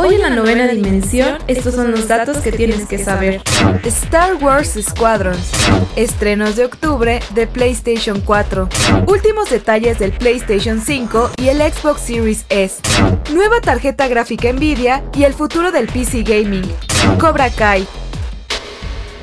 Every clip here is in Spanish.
Hoy en la novena dimensión, estos son los datos que tienes que saber. Star Wars Squadrons. Estrenos de octubre de PlayStation 4. Últimos detalles del PlayStation 5 y el Xbox Series S. Nueva tarjeta gráfica Nvidia y el futuro del PC Gaming. Cobra Kai.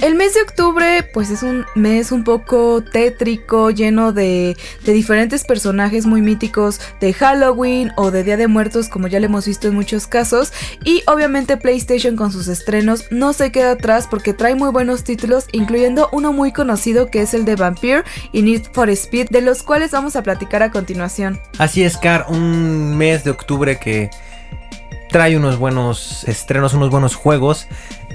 El mes de octubre, pues es un mes un poco tétrico, lleno de, diferentes personajes muy míticos de Halloween o de Día de Muertos, como ya lo hemos visto en muchos casos. Y obviamente PlayStation con sus estrenos no se queda atrás porque trae muy buenos títulos, incluyendo uno muy conocido que es el de Vampire y Need for Speed, de los cuales vamos a platicar a continuación. Así es, Car, un mes de octubre que trae unos buenos estrenos, unos buenos juegos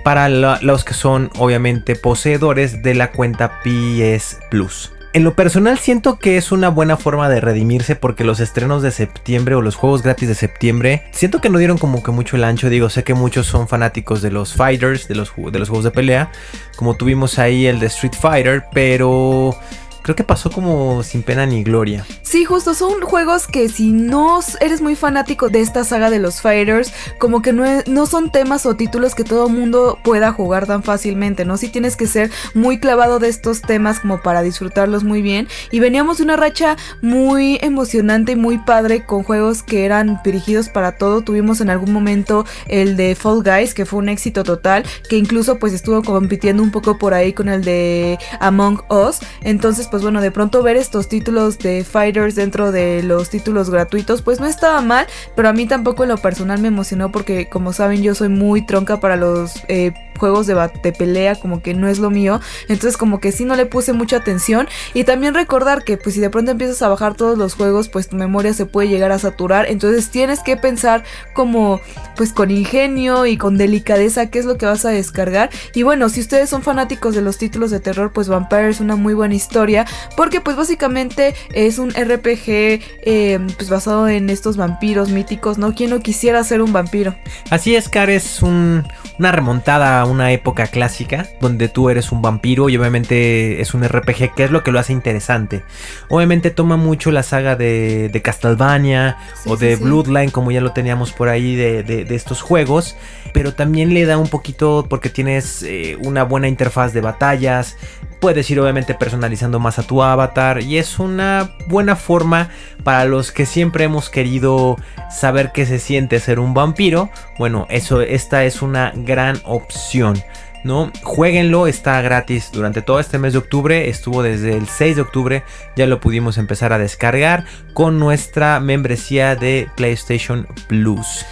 para los que son obviamente poseedores de la cuenta PS Plus. En lo personal siento que es una buena forma de redimirse porque los estrenos de septiembre o los juegos gratis de septiembre siento que no dieron como que mucho el ancho. Digo, sé que muchos son fanáticos de los fighters, de los, de los juegos de pelea, como tuvimos ahí el de Street Fighter, pero creo que pasó como sin pena ni gloria. Sí, justo, son juegos que si no eres muy fanático de esta saga de los Fighters, como que no, no son temas o títulos que todo mundo pueda jugar tan fácilmente, ¿no? Sí tienes que ser muy clavado de estos temas como para disfrutarlos muy bien. Y veníamos de una racha muy emocionante y muy padre con juegos que eran dirigidos para todo. Tuvimos en algún momento el de Fall Guys, que fue un éxito total, que incluso pues estuvo compitiendo un poco por ahí con el de Among Us. Entonces, pues bueno, de pronto ver estos títulos de Fighters dentro de los títulos gratuitos, pues no estaba mal, pero a mí tampoco en lo personal me emocionó porque como saben yo soy muy tronca para los eh, juegos de, de, pelea, como que no es lo mío, entonces como que sí no le puse mucha atención y también recordar que pues si de pronto empiezas a bajar todos los juegos, pues tu memoria se puede llegar a saturar, entonces tienes que pensar como pues con ingenio y con delicadeza qué es lo que vas a descargar y bueno, si ustedes son fanáticos de los títulos de terror, pues Vampire es una muy buena historia porque pues básicamente es un RPG eh, pues basado en estos vampiros míticos, ¿no? ¿Quién no quisiera ser un vampiro? Así es, Car, es una remontada a una época clásica donde tú eres un vampiro y obviamente es un RPG que es lo que lo hace interesante. Obviamente toma mucho la saga de, de Castlevania sí, o de sí, Bloodline como ya lo teníamos por ahí de, de, de, estos juegos, pero también le da un poquito porque tienes eh, una buena interfaz de batallas, puedes ir obviamente personalizando más a tu avatar y es una buena forma para los que siempre hemos querido saber qué se siente ser un vampiro. Bueno, eso esta es una gran opción. ¿no? Jueguenlo, está gratis durante todo este mes de octubre, estuvo desde el 6 de octubre, ya lo pudimos empezar a descargar con nuestra membresía de PlayStation Plus.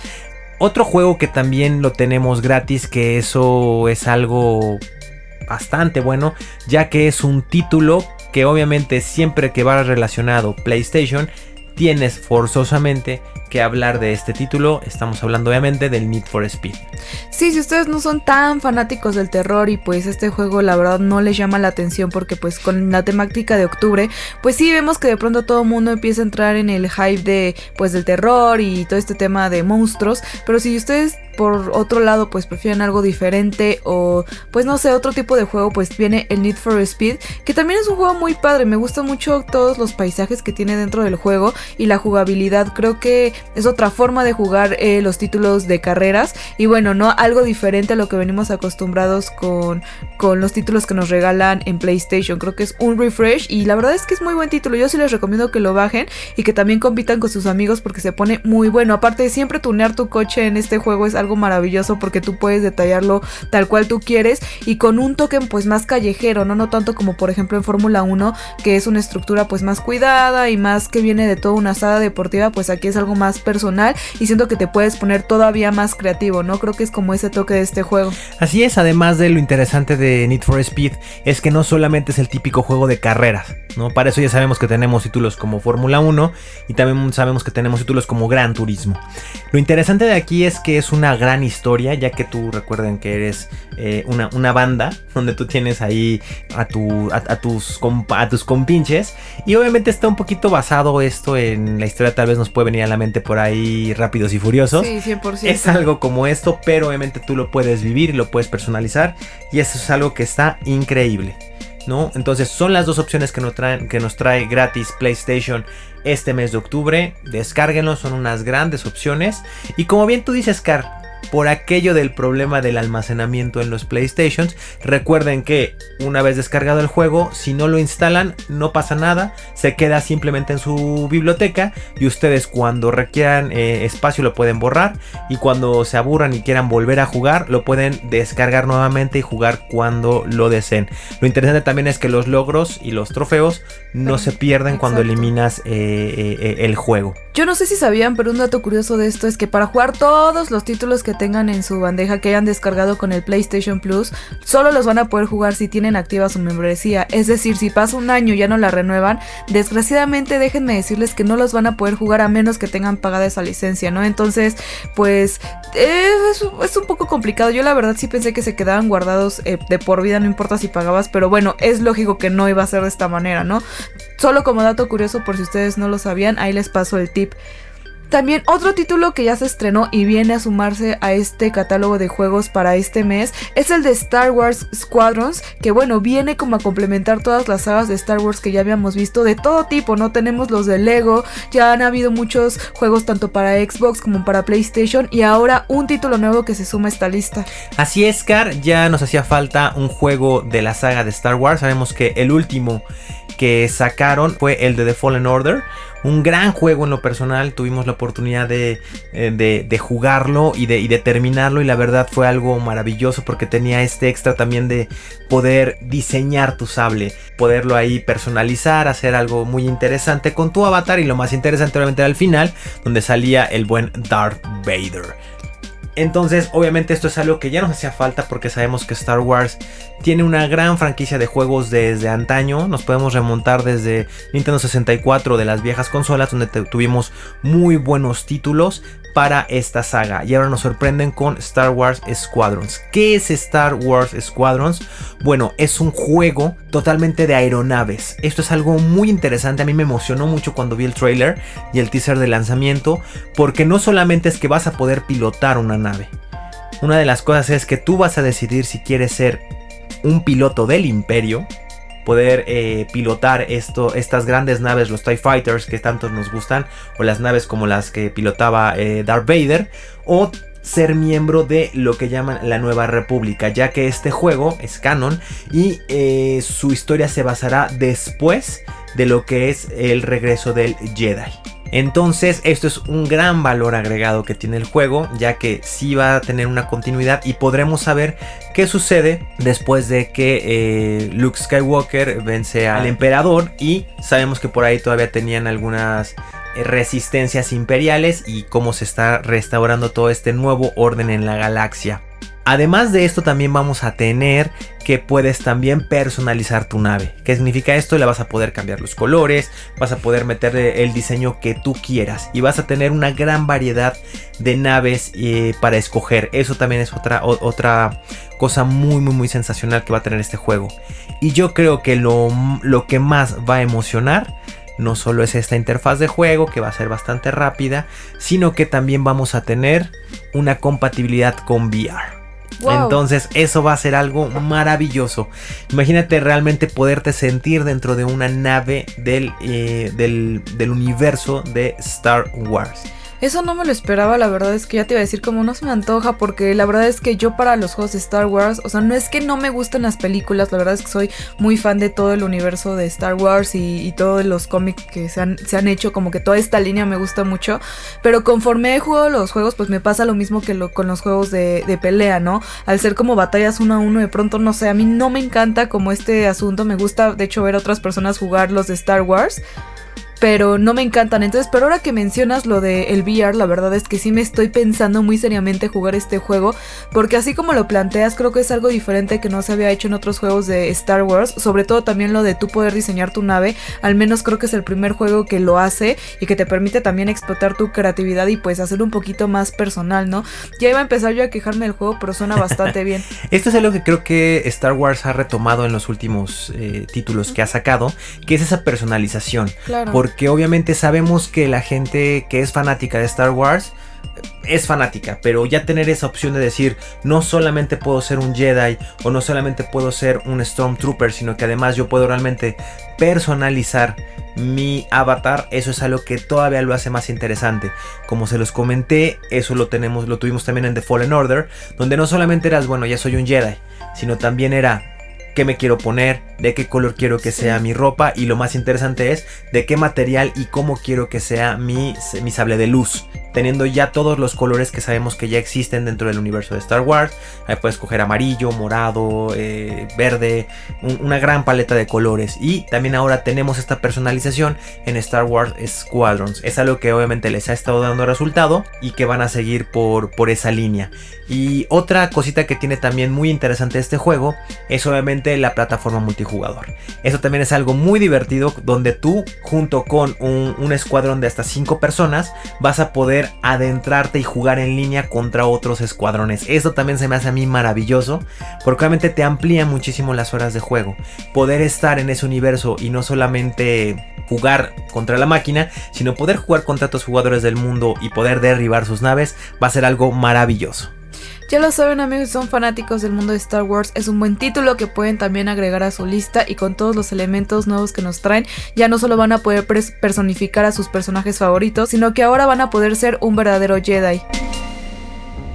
Otro juego que también lo tenemos gratis, que eso es algo bastante bueno, ya que es un título que obviamente siempre que va relacionado PlayStation, tienes forzosamente que hablar de este título. Estamos hablando obviamente del Need for Speed. Sí, si ustedes no son tan fanáticos del terror y pues este juego la verdad no les llama la atención porque pues con la temática de octubre, pues sí vemos que de pronto todo el mundo empieza a entrar en el hype de pues del terror y todo este tema de monstruos, pero si ustedes por otro lado pues prefieren algo diferente o pues no sé, otro tipo de juego, pues viene el Need for Speed, que también es un juego muy padre, me gusta mucho todos los paisajes que tiene dentro del juego y la jugabilidad, creo que es otra forma de jugar eh, los títulos de carreras y bueno, no algo diferente a lo que venimos acostumbrados con, con los títulos que nos regalan en PlayStation. Creo que es un refresh y la verdad es que es muy buen título. Yo sí les recomiendo que lo bajen y que también compitan con sus amigos porque se pone muy bueno. Aparte siempre tunear tu coche en este juego es algo maravilloso porque tú puedes detallarlo tal cual tú quieres y con un toque pues más callejero, no no tanto como por ejemplo en Fórmula 1 que es una estructura pues más cuidada y más que viene de toda una sala deportiva, pues aquí es algo más personal y siento que te puedes poner todavía más creativo, ¿no? Creo que es como ese toque de este juego. Así es, además de lo interesante de Need for Speed es que no solamente es el típico juego de carreras, ¿no? Para eso ya sabemos que tenemos títulos como Fórmula 1 y también sabemos que tenemos títulos como Gran Turismo. Lo interesante de aquí es que es una gran historia, ya que tú recuerden que eres eh, una, una, banda donde tú tienes ahí a, tu, a, tus, a tus compinches y obviamente está un poquito basado esto en la historia, tal vez nos puede venir a la mente por ahí Rápidos y Furiosos. Sí, 100%. Es algo como esto, pero obviamente tú lo puedes vivir lo puedes personalizar y eso es algo que está increíble. ¿no? Entonces son las dos opciones que nos, traen, que nos trae gratis PlayStation este mes de octubre. Descárguenlo, son unas grandes opciones. Y como bien tú dices, Car, por aquello del problema del almacenamiento en los PlayStations. Recuerden que una vez descargado el juego, si no lo instalan, no pasa nada, se queda simplemente en su biblioteca y ustedes cuando requieran eh, espacio lo pueden borrar y cuando se aburran y quieran volver a jugar, lo pueden descargar nuevamente y jugar cuando lo deseen. Lo interesante también es que los logros y los trofeos no se pierden cuando eliminas eh, eh, el juego. Yo no sé si sabían, pero un dato curioso de esto es que para jugar todos los títulos que tengan en su bandeja que hayan descargado con el PlayStation Plus, solo los van a poder jugar si tienen activa su membresía. Es decir, si pasa un año y ya no la renuevan, desgraciadamente déjenme decirles que no los van a poder jugar a menos que tengan pagada esa licencia, ¿no? Entonces, pues es, es un poco complicado. Yo la verdad sí pensé que se quedaban guardados eh, de por vida, no importa si pagabas, pero bueno, es lógico que no iba a ser de esta manera, ¿no? Solo como dato curioso, por si ustedes no lo sabían, ahí les paso el tip. También otro título que ya se estrenó y viene a sumarse a este catálogo de juegos para este mes es el de Star Wars Squadrons, que bueno, viene como a complementar todas las sagas de Star Wars que ya habíamos visto de todo tipo, ¿no? Tenemos los de Lego, ya han habido muchos juegos tanto para Xbox como para PlayStation y ahora un título nuevo que se suma a esta lista. Así es, Car, ya nos hacía falta un juego de la saga de Star Wars, sabemos que el último que sacaron fue el de The Fallen Order. Un gran juego en lo personal, tuvimos la oportunidad de, eh, jugarlo y de, y de, terminarlo y la verdad fue algo maravilloso porque tenía este extra también de poder diseñar tu sable, poderlo ahí personalizar, hacer algo muy interesante con tu avatar y lo más interesante obviamente era al final donde salía el buen Darth Vader. Entonces, obviamente esto es algo que ya nos hacía falta porque sabemos que Star Wars tiene una gran franquicia de juegos desde antaño. Nos podemos remontar desde Nintendo 64 de las viejas consolas donde tuvimos muy buenos títulos para esta saga. Y ahora nos sorprenden con Star Wars Squadrons. ¿Qué es Star Wars Squadrons? Bueno, es un juego totalmente de aeronaves. Esto es algo muy interesante. A mí me emocionó mucho cuando vi el trailer y el teaser de lanzamiento. Porque no solamente es que vas a poder pilotar una nave. Una de las cosas es que tú vas a decidir si quieres ser un piloto del imperio poder eh, pilotar estas grandes naves, los TIE Fighters que tanto nos gustan, o las naves como las que pilotaba eh, Darth Vader, o ser miembro de lo que llaman la Nueva República, ya que este juego es canon y eh, su historia se basará después de lo que es el regreso del Jedi. Entonces esto es un gran valor agregado que tiene el juego, ya que sí va a tener una continuidad y podremos saber qué sucede después de que eh, Luke Skywalker vence al emperador y sabemos que por ahí todavía tenían algunas resistencias imperiales y cómo se está restaurando todo este nuevo orden en la galaxia. Además de esto también vamos a tener que puedes también personalizar tu nave. ¿Qué significa esto? Le vas a poder cambiar los colores, vas a poder meterle el diseño que tú quieras y vas a tener una gran variedad de naves eh, para escoger. Eso también es otra, otra cosa muy muy muy sensacional que va a tener este juego. Y yo creo que lo, lo que más va a emocionar no solo es esta interfaz de juego que va a ser bastante rápida, sino que también vamos a tener una compatibilidad con VR. Entonces eso va a ser algo maravilloso. Imagínate realmente poderte sentir dentro de una nave del, eh, del, universo de Star Wars. Eso no me lo esperaba, la verdad es que ya te iba a decir como no se me antoja porque la verdad es que yo para los juegos de Star Wars, o sea, no es que no me gusten las películas, la verdad es que soy muy fan de todo el universo de Star Wars y, todos los cómics que se han, se han, hecho, como que toda esta línea me gusta mucho, pero conforme he jugado los juegos, pues me pasa lo mismo que lo, con los juegos de, de pelea, ¿no? Al ser como batallas uno a uno, de pronto no sé, a mí no me encanta como este asunto, me gusta de hecho ver a otras personas jugar los de Star Wars pero no me encantan. Entonces, pero ahora que mencionas lo de el VR, la verdad es que sí me estoy pensando muy seriamente jugar este juego, porque así como lo planteas, creo que es algo diferente que no se había hecho en otros juegos de Star Wars, sobre todo también lo de tú poder diseñar tu nave, al menos creo que es el primer juego que lo hace y que te permite también explotar tu creatividad y pues hacer un poquito más personal, ¿no? Ya iba a empezar yo a quejarme del juego, pero suena bastante bien. Esto es algo que creo que Star Wars ha retomado en los últimos eh, títulos que ha sacado, que es esa personalización. Claro. Porque que obviamente sabemos que la gente que es fanática de Star Wars es fanática, pero ya tener esa opción de decir, no solamente puedo ser un Jedi o no solamente puedo ser un Stormtrooper, sino que además yo puedo realmente personalizar mi avatar, eso es algo que todavía lo hace más interesante. Como se los comenté, eso lo tenemos, lo tuvimos también en The Fallen Order, donde no solamente eras, bueno, ya soy un Jedi, sino también era qué me quiero poner, de qué color quiero que sea mi ropa y lo más interesante es de qué material y cómo quiero que sea mi, mi sable de luz teniendo ya todos los colores que sabemos que ya existen dentro del universo de Star Wars. Ahí puedes coger amarillo, morado, eh, verde, una gran paleta de colores. Y también ahora tenemos esta personalización en Star Wars Squadrons. Es algo que obviamente les ha estado dando resultado y que van a seguir por, por esa línea. Y otra cosita que tiene también muy interesante este juego es obviamente la plataforma multijugador. Eso también es algo muy divertido donde tú junto con un, escuadrón de hasta 5 personas vas a poder adentrarte y jugar en línea contra otros escuadrones. Esto también se me hace a mí maravilloso, porque obviamente te amplía muchísimo las horas de juego. Poder estar en ese universo y no solamente jugar contra la máquina, sino poder jugar contra otros jugadores del mundo y poder derribar sus naves, va a ser algo maravilloso. Ya lo saben amigos, son fanáticos del mundo de Star Wars, es un buen título que pueden también agregar a su lista y con todos los elementos nuevos que nos traen, ya no solo van a poder personificar a sus personajes favoritos, sino que ahora van a poder ser un verdadero Jedi.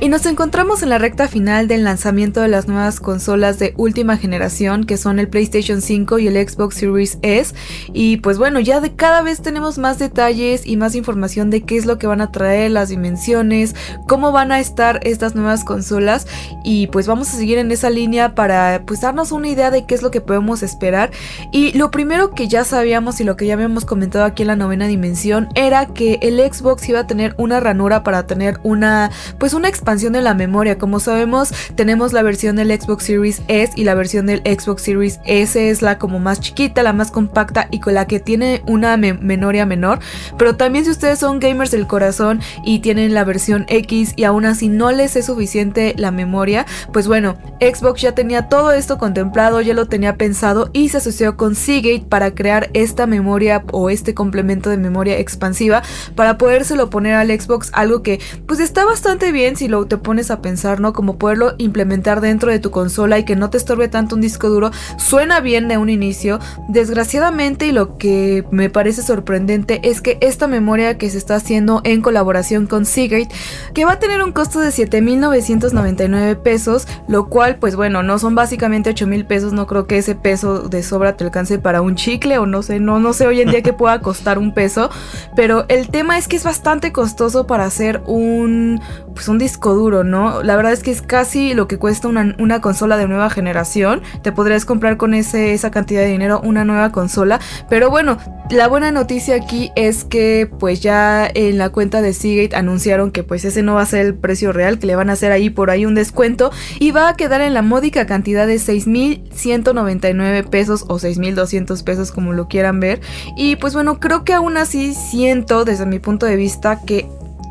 Y nos encontramos en la recta final del lanzamiento de las nuevas consolas de última generación que son el PlayStation 5 y el Xbox Series S. Y pues bueno, ya de cada vez tenemos más detalles y más información de qué es lo que van a traer, las dimensiones, cómo van a estar estas nuevas consolas. Y pues vamos a seguir en esa línea para pues darnos una idea de qué es lo que podemos esperar. Y lo primero que ya sabíamos y lo que ya habíamos comentado aquí en la novena dimensión era que el Xbox iba a tener una ranura para tener una pues una expansión de la memoria. Como sabemos, tenemos la versión del Xbox Series S y la versión del Xbox Series S es la como más chiquita, la más compacta y con la que tiene una memoria menor. Pero también si ustedes son gamers del corazón y tienen la versión X y aún así no les es suficiente la memoria, pues bueno, Xbox ya tenía todo esto contemplado, ya lo tenía pensado y se asoció con Seagate para crear esta memoria o este complemento de memoria expansiva para podérselo poner al Xbox, algo que pues está bastante bien si lo te pones a pensar, ¿no? Como poderlo implementar dentro de tu consola y que no te estorbe tanto un disco duro, suena bien de un inicio. Desgraciadamente y lo que me parece sorprendente es que esta memoria que se está haciendo en colaboración con Seagate, que va a tener un costo de 7.999 pesos, lo cual pues bueno, no son básicamente 8.000 pesos, no creo que ese peso de sobra te alcance para un chicle o no sé, no, no sé hoy en día que pueda costar un peso, pero el tema es que es bastante costoso para hacer un, pues un disco duro, ¿no? La verdad es que es casi lo que cuesta una, una consola de nueva generación. Te podrías comprar con ese, esa cantidad de dinero una nueva consola. Pero bueno, la buena noticia aquí es que pues ya en la cuenta de Seagate anunciaron que pues ese no va a ser el precio real, que le van a hacer ahí por ahí un descuento y va a quedar en la módica cantidad de 6.199 pesos o 6.200 pesos como lo quieran ver. Y pues bueno, creo que aún así siento desde mi punto de vista que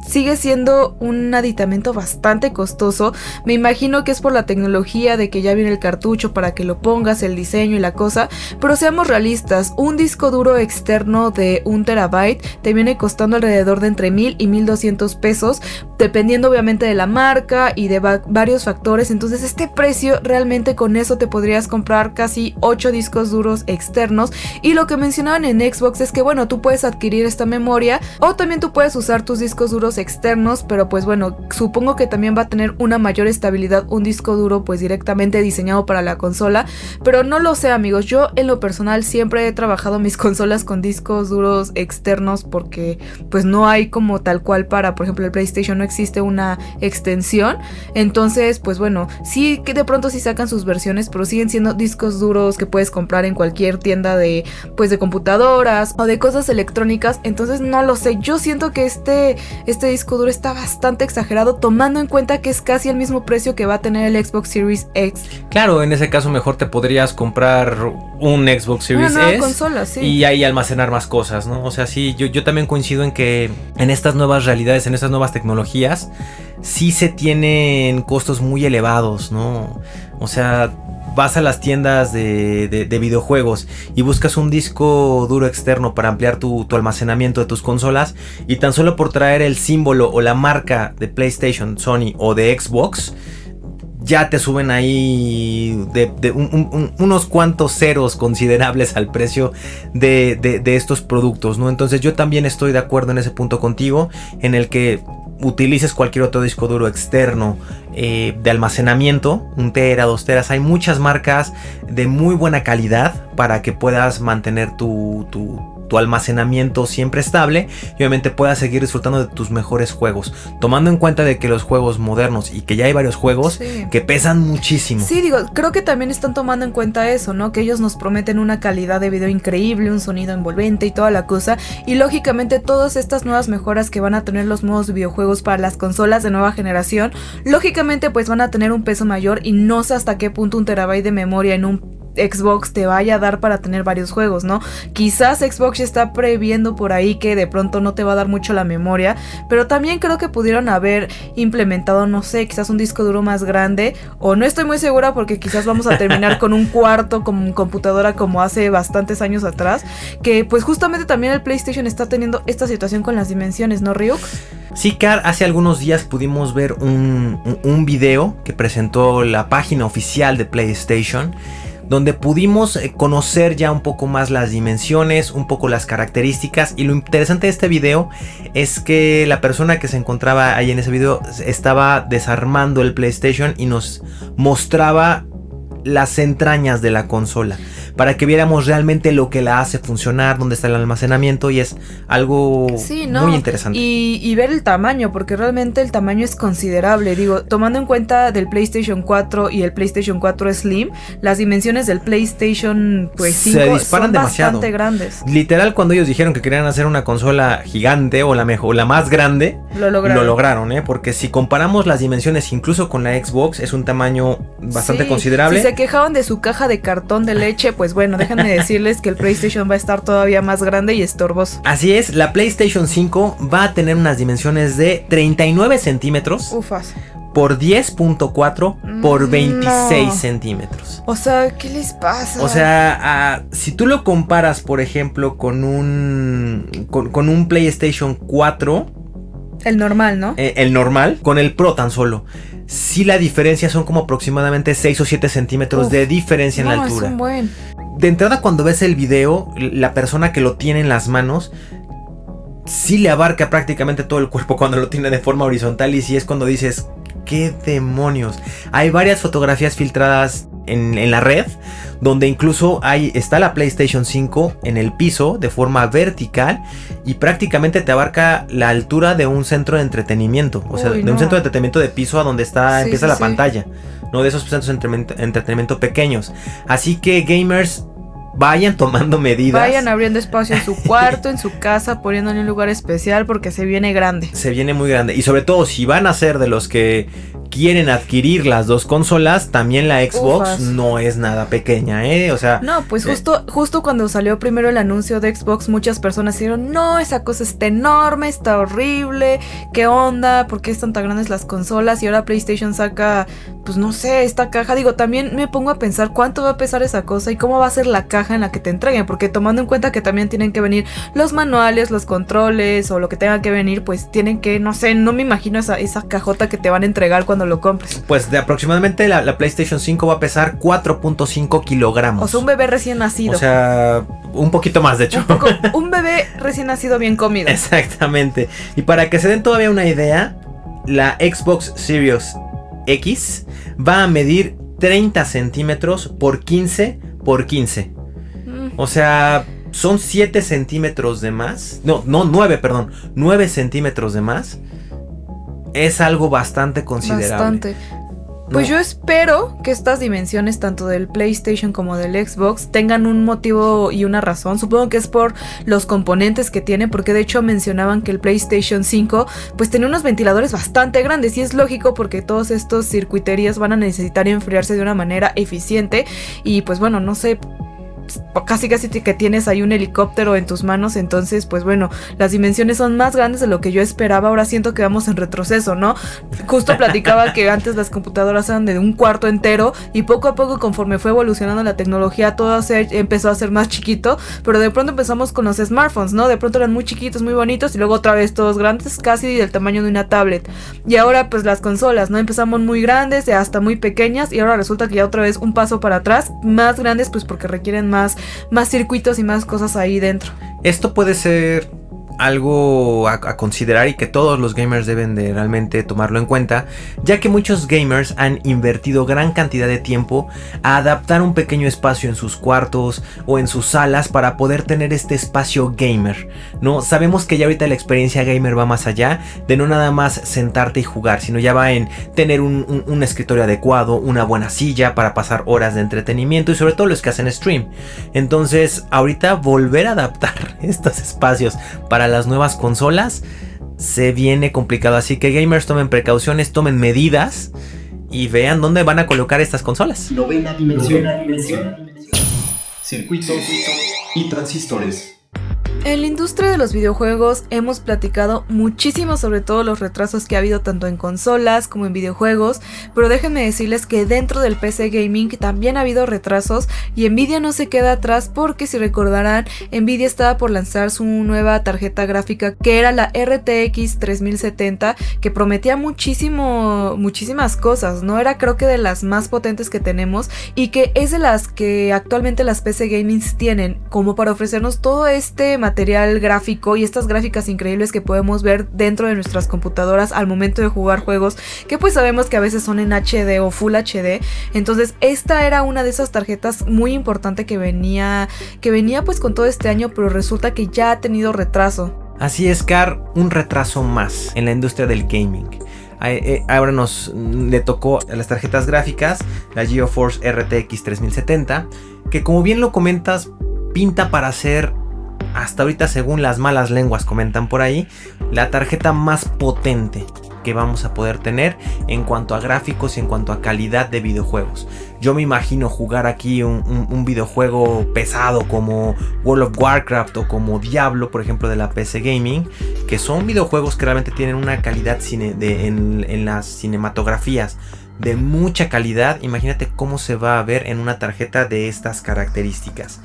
sigue siendo un aditamento bastante costoso. Me imagino que es por la tecnología de que ya viene el cartucho para que lo pongas, el diseño y la cosa. Pero seamos realistas, un disco duro externo de un terabyte te viene costando alrededor de entre 1000 y 1200 pesos, dependiendo obviamente de la marca y de varios factores. Entonces este precio realmente con eso te podrías comprar casi 8 discos duros externos. Y lo que mencionaban en Xbox es que bueno, tú puedes adquirir esta memoria o también tú puedes usar tus discos duros externos, pero pues bueno, supongo que también va a tener una mayor estabilidad un disco duro pues directamente diseñado para la consola, pero no lo sé amigos, yo en lo personal siempre he trabajado mis consolas con discos duros externos porque pues no hay como tal cual para, por ejemplo, el PlayStation no existe una extensión, entonces pues bueno, sí que de pronto sí sacan sus versiones, pero siguen siendo discos duros que puedes comprar en cualquier tienda de pues de computadoras o de cosas electrónicas, entonces no lo sé, yo siento que este disco duro está bastante exagerado tomando en cuenta que es casi el mismo precio que va a tener el Xbox Series X. Claro, en ese caso mejor te podrías comprar un Xbox Series Una nueva S consola, sí. y ahí almacenar más cosas, ¿no? O sea, sí, yo, yo también coincido en que en estas nuevas realidades, en estas nuevas tecnologías, sí se tienen costos muy elevados, ¿no? O sea, vas a las tiendas de, de- de videojuegos y buscas un disco duro externo para ampliar tu, tu almacenamiento de tus consolas y tan solo por traer el símbolo o la marca de PlayStation, Sony o de Xbox, ya te suben ahí de, de un- un- un- unos cuantos ceros considerables al precio de, de- de estos productos, ¿no? Entonces yo también estoy de acuerdo en ese punto contigo, en el que utilices cualquier otro disco duro externo eh, de almacenamiento, un tera, dos teras, hay muchas marcas de muy buena calidad para que puedas mantener tu, tu- tu almacenamiento siempre estable y obviamente puedas seguir disfrutando de tus mejores juegos, tomando en cuenta de que los juegos modernos y que ya hay varios juegos Sí. que pesan muchísimo. Sí, digo, creo que también están tomando en cuenta eso, ¿no? Que ellos nos prometen una calidad de video increíble, un sonido envolvente y toda la cosa. Y lógicamente todas estas nuevas mejoras que van a tener los nuevos videojuegos para las consolas de nueva generación, lógicamente pues van a tener un peso mayor y no sé hasta qué punto un terabyte de memoria en un Xbox te vaya a dar para tener varios juegos, ¿no? Quizás Xbox ya está previendo por ahí que de pronto no te va a dar mucho la memoria, pero también creo que pudieron haber implementado, no sé, quizás un disco duro más grande, o no estoy muy segura porque quizás vamos a terminar con un cuarto con computadora como hace bastantes años atrás, que pues justamente también el PlayStation está teniendo esta situación con las dimensiones, ¿no, Ryuk? Sí, Car, hace algunos días pudimos ver un, un- un video que presentó la página oficial de PlayStation, donde pudimos eh, conocer ya un poco más las dimensiones, un poco las características. Y lo interesante de este video es que la persona que se encontraba ahí en ese video estaba desarmando el PlayStation y nos mostraba las entrañas de la consola para que viéramos realmente lo que la hace funcionar, dónde está el almacenamiento y es algo Sí, ¿no? muy interesante. Y, y ver el tamaño, porque realmente el tamaño es considerable. Digo, tomando en cuenta del PlayStation 4 y el PlayStation 4 Slim, las dimensiones del PlayStation pues Se 5 disparan son demasiado. bastante grandes. Literal, cuando ellos dijeron que querían hacer una consola gigante o la mejor, la más grande, Lo lograron. lo lograron, ¿eh? Porque si comparamos las dimensiones incluso con la Xbox, es un tamaño bastante Sí, considerable. Si se quejaban de su caja de cartón de leche, pues bueno, déjenme decirles que el PlayStation va a estar todavía más grande y estorboso. Así es, la PlayStation 5 va a tener unas dimensiones de 39 centímetros Ufas. por 10.4 por Mm, 26 no. centímetros. O sea, ¿qué les pasa? O sea, si tú lo comparas, por ejemplo, con un con, con un PlayStation 4, el normal, ¿no? eh, el normal, con el Pro tan solo, sí la diferencia son como aproximadamente 6 o 7 centímetros Uf, de diferencia en la altura. Es un buen. De entrada, cuando ves el video, la persona que lo tiene en las manos, sí le abarca prácticamente todo el cuerpo cuando lo tiene de forma horizontal y sí es cuando dices, ¿qué demonios? Hay varias fotografías filtradas en, en la red donde incluso hay, está la PlayStation 5 en el piso de forma vertical y prácticamente te abarca la altura de un centro de entretenimiento, o sea, de un centro de entretenimiento de piso a donde está Sí, empieza sí, la sí. pantalla, no de esos centros de entretenimiento, entretenimiento pequeños. Así que gamers vayan tomando medidas. Vayan abriendo espacio en su cuarto, en su casa, poniéndole un lugar especial porque se viene grande. Se viene muy grande. Y sobre todo, si van a ser de los que quieren adquirir las dos consolas, también la Xbox Ufas. no es nada pequeña, ¿eh? O sea, No, pues Eh. justo, justo cuando salió primero el anuncio de Xbox, muchas personas dijeron, no, esa cosa está enorme, está horrible, ¿qué onda? ¿Por qué están tan grandes las consolas? Y ahora PlayStation saca, pues no sé, esta caja. Digo, también me pongo a pensar cuánto va a pesar esa cosa y cómo va a ser la caja en la que te entreguen, porque tomando en cuenta que también tienen que venir los manuales, los controles o lo que tenga que venir, pues tienen que, no sé, no me imagino esa, esa cajota que te van a entregar cuando cuando lo compres. Pues de aproximadamente la, la PlayStation 5 va a pesar 4.5 kilogramos. O sea, un bebé recién nacido. O sea, un poquito más de hecho. Un, poco- un bebé recién nacido bien comido. Exactamente. Y para que se den todavía una idea, la Xbox Series X va a medir 30 centímetros por 15 por 15. Mm, O sea, son 7 centímetros de más. No, no, 9, perdón. 9 centímetros de más. Es algo bastante considerable. Bastante. Pues No, yo espero que estas dimensiones, tanto del PlayStation como del Xbox, tengan un motivo y una razón. Supongo que es por los componentes que tiene, porque de hecho mencionaban que el PlayStation 5 pues tenía unos ventiladores bastante grandes y es lógico porque todos estos circuiterías van a necesitar enfriarse de una manera eficiente y pues bueno, no sé casi casi que tienes ahí un helicóptero en tus manos, entonces pues bueno, las dimensiones son más grandes de lo que yo esperaba, ahora siento que vamos en retroceso, ¿no? Justo platicaba que antes las computadoras eran de un cuarto entero y poco a poco conforme fue evolucionando la tecnología todo se empezó a ser más chiquito, pero de pronto empezamos con los smartphones, ¿no? De pronto eran muy chiquitos, muy bonitos y luego otra vez todos grandes, casi del tamaño de una tablet. Y ahora pues las consolas, ¿no? Empezamos muy grandes y hasta muy pequeñas y ahora resulta que ya otra vez un paso para atrás, más grandes pues porque requieren más, más circuitos y más cosas ahí dentro. Esto puede ser algo a, considerar y que todos los gamers deben de realmente tomarlo en cuenta, ya que muchos gamers han invertido gran cantidad de tiempo a adaptar un pequeño espacio en sus cuartos o en sus salas para poder tener este espacio gamer. No sabemos que ya ahorita la experiencia gamer va más allá de no nada más sentarte y jugar, sino ya va en tener un- un escritorio adecuado, una buena silla para pasar horas de entretenimiento y sobre todo los que hacen stream. Entonces, ahorita volver a adaptar estos espacios para las nuevas consolas se viene complicado. Así que gamers tomen precauciones, tomen medidas y vean dónde van a colocar estas consolas. Novena dimensión. Circuitos y transistores. En la industria de los videojuegos hemos platicado muchísimo sobre todos los retrasos que ha habido tanto en consolas como en videojuegos, pero déjenme decirles que dentro del PC gaming también ha habido retrasos y Nvidia no se queda atrás porque si recordarán, Nvidia estaba por lanzar su nueva tarjeta gráfica que era la RTX 3070 que prometía muchísimo muchísimas cosas, no era creo que de las más potentes que tenemos y que es de las que actualmente las PC gamings tienen como para ofrecernos todo este material gráfico y estas gráficas increíbles que podemos ver dentro de nuestras computadoras al momento de jugar juegos que pues sabemos que a veces son en HD o Full HD. Entonces esta era una de esas tarjetas muy importante que venía que venía pues con todo este año, pero resulta que ya ha tenido retraso. Así es, Car, un retraso más en la industria del gaming. Eh, Ahora nos mm, le tocó a las tarjetas gráficas, la GeoForce RTX 3070, que como bien lo comentas, pinta para ser, hasta ahorita según las malas lenguas comentan por ahí, la tarjeta más potente que vamos a poder tener en cuanto a gráficos y en cuanto a calidad de videojuegos. Yo me imagino jugar aquí un, videojuego pesado como World of Warcraft o como Diablo, por ejemplo, de la PC Gaming, que son videojuegos que realmente tienen una calidad cine- de- en las cinematografías de mucha calidad. Imagínate cómo se va a ver en una tarjeta de estas características.